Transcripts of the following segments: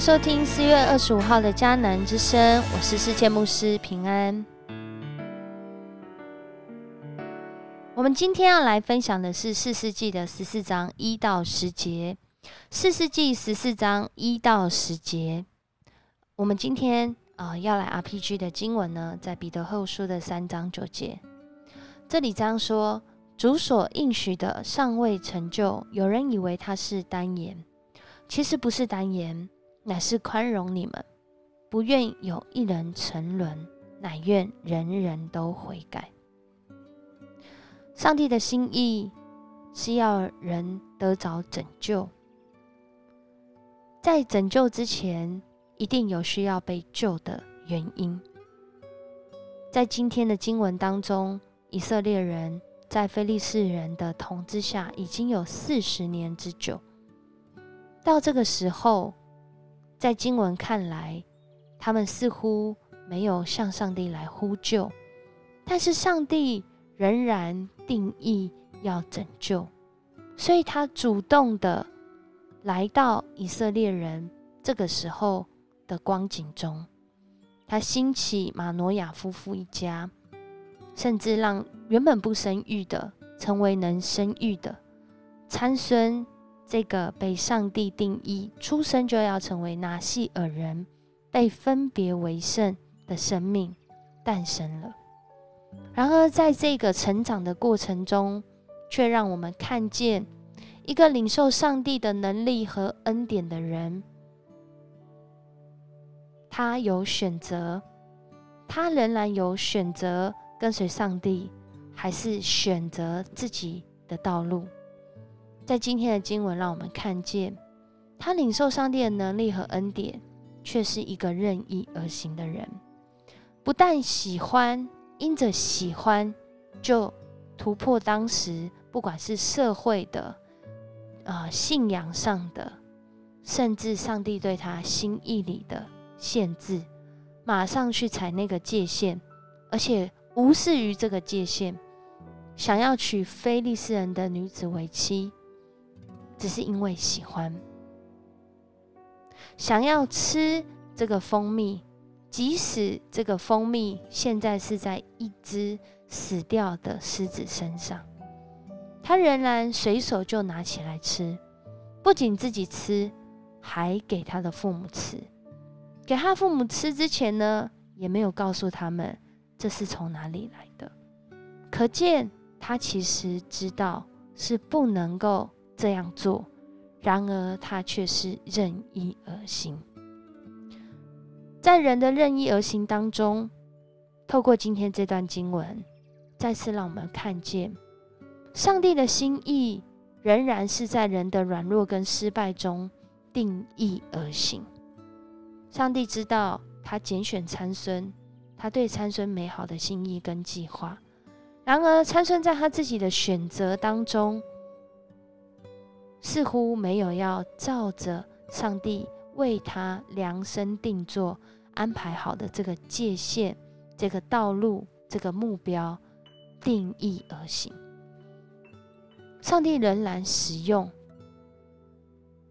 收听四月二十五号的迦南之声，我是世界牧师平安。我们今天要来分享的是四世纪的十四章一到十节。四世纪十四章一到十节，我们今天啊要来 RPG 的经文呢，在彼得后书的三章九节。这里章说：主所应许的尚未成就，有人以为他是单言，其实不是单言，乃是宽容你们，不愿有一人沉沦，乃愿人人都悔改。上帝的心意是要人得着拯救，在拯救之前，一定有需要被救的原因。在今天的经文当中，以色列人在非利士人的统治下已经有四十年之久。到这个时候，在经文看来，他们似乎没有向上帝来呼救，但是上帝。仍然定义要拯救，所以他主动的来到以色列人这个时候的光景中，他兴起马诺亚夫妇一家，甚至让原本不生育的成为能生育的参孙，这个被上帝定义出生就要成为拿细尔人，被分别为圣的生命诞生了。然而，在这个成长的过程中，却让我们看见一个领受上帝的能力和恩典的人，他有选择，他仍然有选择跟随上帝，还是选择自己的道路。在今天的经文，让我们看见他领受上帝的能力和恩典，却是一个任意而行的人，不但喜欢。因着喜欢，就突破当时不管是社会的、啊信仰上的，甚至上帝对他心意里的限制，马上去踩那个界限，而且无视于这个界限，想要娶非利士人的女子为妻，只是因为喜欢，想要吃这个蜂蜜。即使这个蜂蜜现在是在一只死掉的狮子身上，他仍然随手就拿起来吃，不仅自己吃，还给他的父母吃。给他父母吃之前呢，也没有告诉他们这是从哪里来的。可见他其实知道是不能够这样做，然而他却是任意而行。在人的任意而行当中，透过今天这段经文，再次让我们看见上帝的心意仍然是在人的软弱跟失败中定义而行。上帝知道他拣选参孙，他对参孙美好的心意跟计划。然而，参孙在他自己的选择当中，似乎没有要照着上帝。为他量身定做、安排好的这个界限、这个道路、这个目标定义而行。上帝仍然使用，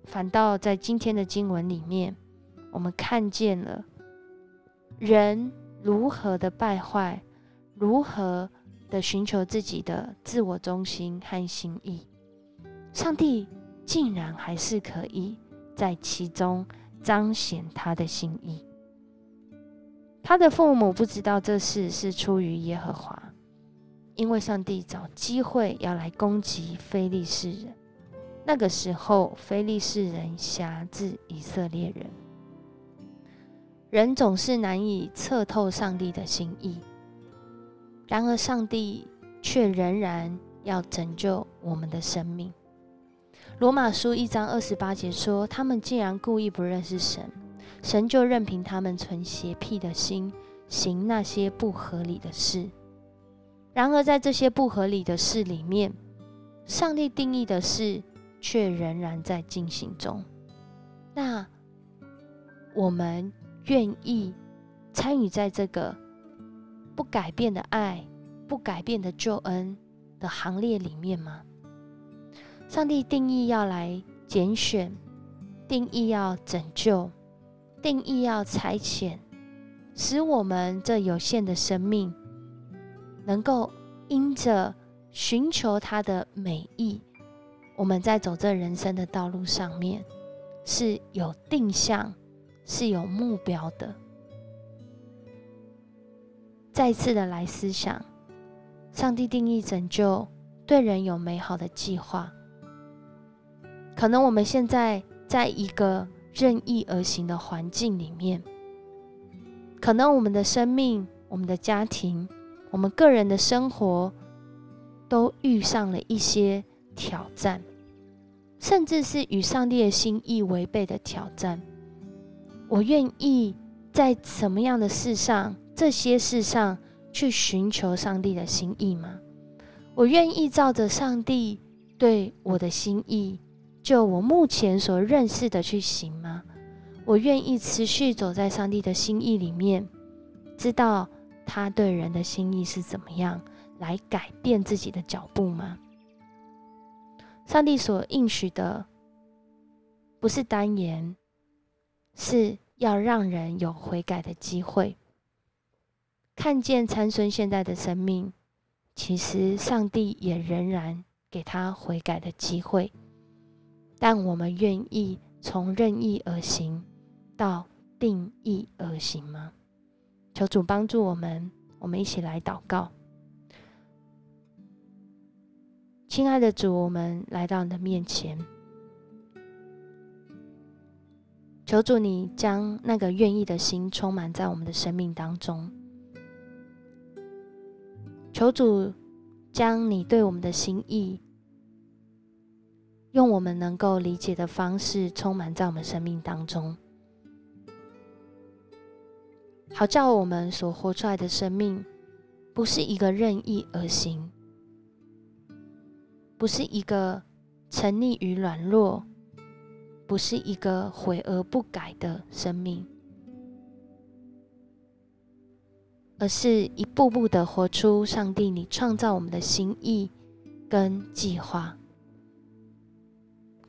反倒在今天的经文里面，我们看见了人如何的败坏，如何的寻求自己的自我中心和心意。上帝竟然还是可以。在其中彰显他的心意。他的父母不知道这事是出于耶和华，因为上帝找机会要来攻击非利士人。那个时候，非利士人辖制以色列人。人总是难以测透上帝的心意，然而上帝却仍然要拯救我们的生命。罗马书一章二十八节说：“他们竟然故意不认识神，神就任凭他们存邪僻的心，行那些不合理的事。然而，在这些不合理的事里面，上帝定义的事却仍然在进行中。那我们愿意参与在这个不改变的爱、不改变的救恩的行列里面吗？”上帝定义要来拣选，定义要拯救，定义要裁遣，使我们这有限的生命，能够因着寻求他的美意，我们在走这人生的道路上面是有定向、是有目标的。再次的来思想，上帝定义拯救，对人有美好的计划。可能我们现在在一个任意而行的环境里面，可能我们的生命、我们的家庭、我们个人的生活，都遇上了一些挑战，甚至是与上帝的心意违背的挑战。我愿意在什么样的事上、这些事上去寻求上帝的心意吗？我愿意照着上帝对我的心意。就我目前所认识的去行吗？我愿意持续走在上帝的心意里面，知道他对人的心意是怎么样，来改变自己的脚步吗？上帝所应许的不是单言，是要让人有悔改的机会。看见参孙现在的生命，其实上帝也仍然给他悔改的机会。但我们愿意从任意而行到定义而行吗？求主帮助我们，我们一起来祷告。亲爱的主，我们来到你的面前，求主你将那个愿意的心充满在我们的生命当中。求主将你对我们的心意。用我们能够理解的方式，充满在我们生命当中，好叫我们所活出来的生命，不是一个任意而行，不是一个沉溺于软弱，不是一个悔而不改的生命，而是一步步的活出上帝你创造我们的心意跟计划。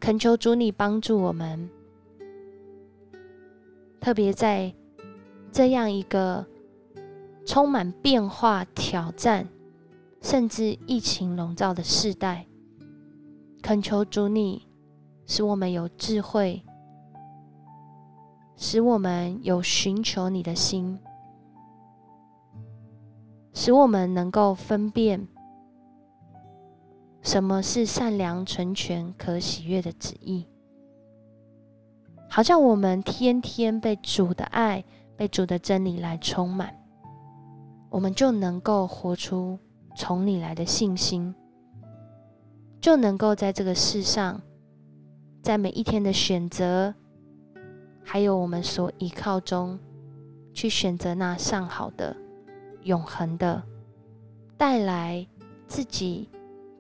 恳求主，你帮助我们，特别在这样一个充满变化、挑战，甚至疫情笼罩的时代，恳求主，你使我们有智慧，使我们有寻求你的心，使我们能够分辨。什么是善良、纯全、可喜悦的旨意？好像我们天天被主的爱、被主的真理来充满，我们就能够活出从你来的信心，就能够在这个世上，在每一天的选择，还有我们所依靠中，去选择那上好的、永恒的，带来自己。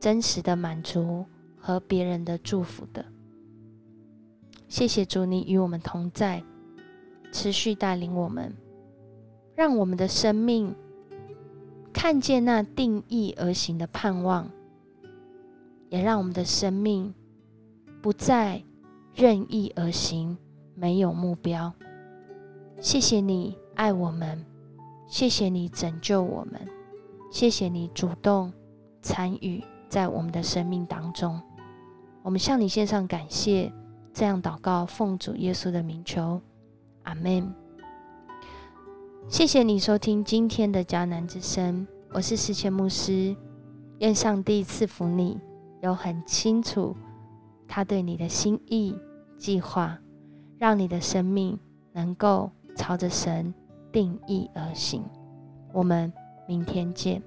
真实的满足和别人的祝福的，谢谢主，你与我们同在，持续带领我们，让我们的生命看见那定义而行的盼望，也让我们的生命不再任意而行，没有目标。谢谢你爱我们，谢谢你拯救我们，谢谢你主动参与。在我们的生命当中，我们向你献上感谢，这样祷告，奉主耶稣的名求，阿门。谢谢你收听今天的迦南之声，我是世谦牧师，愿上帝赐福你，有很清楚他对你的心意计划，让你的生命能够朝着神定义而行。我们明天见。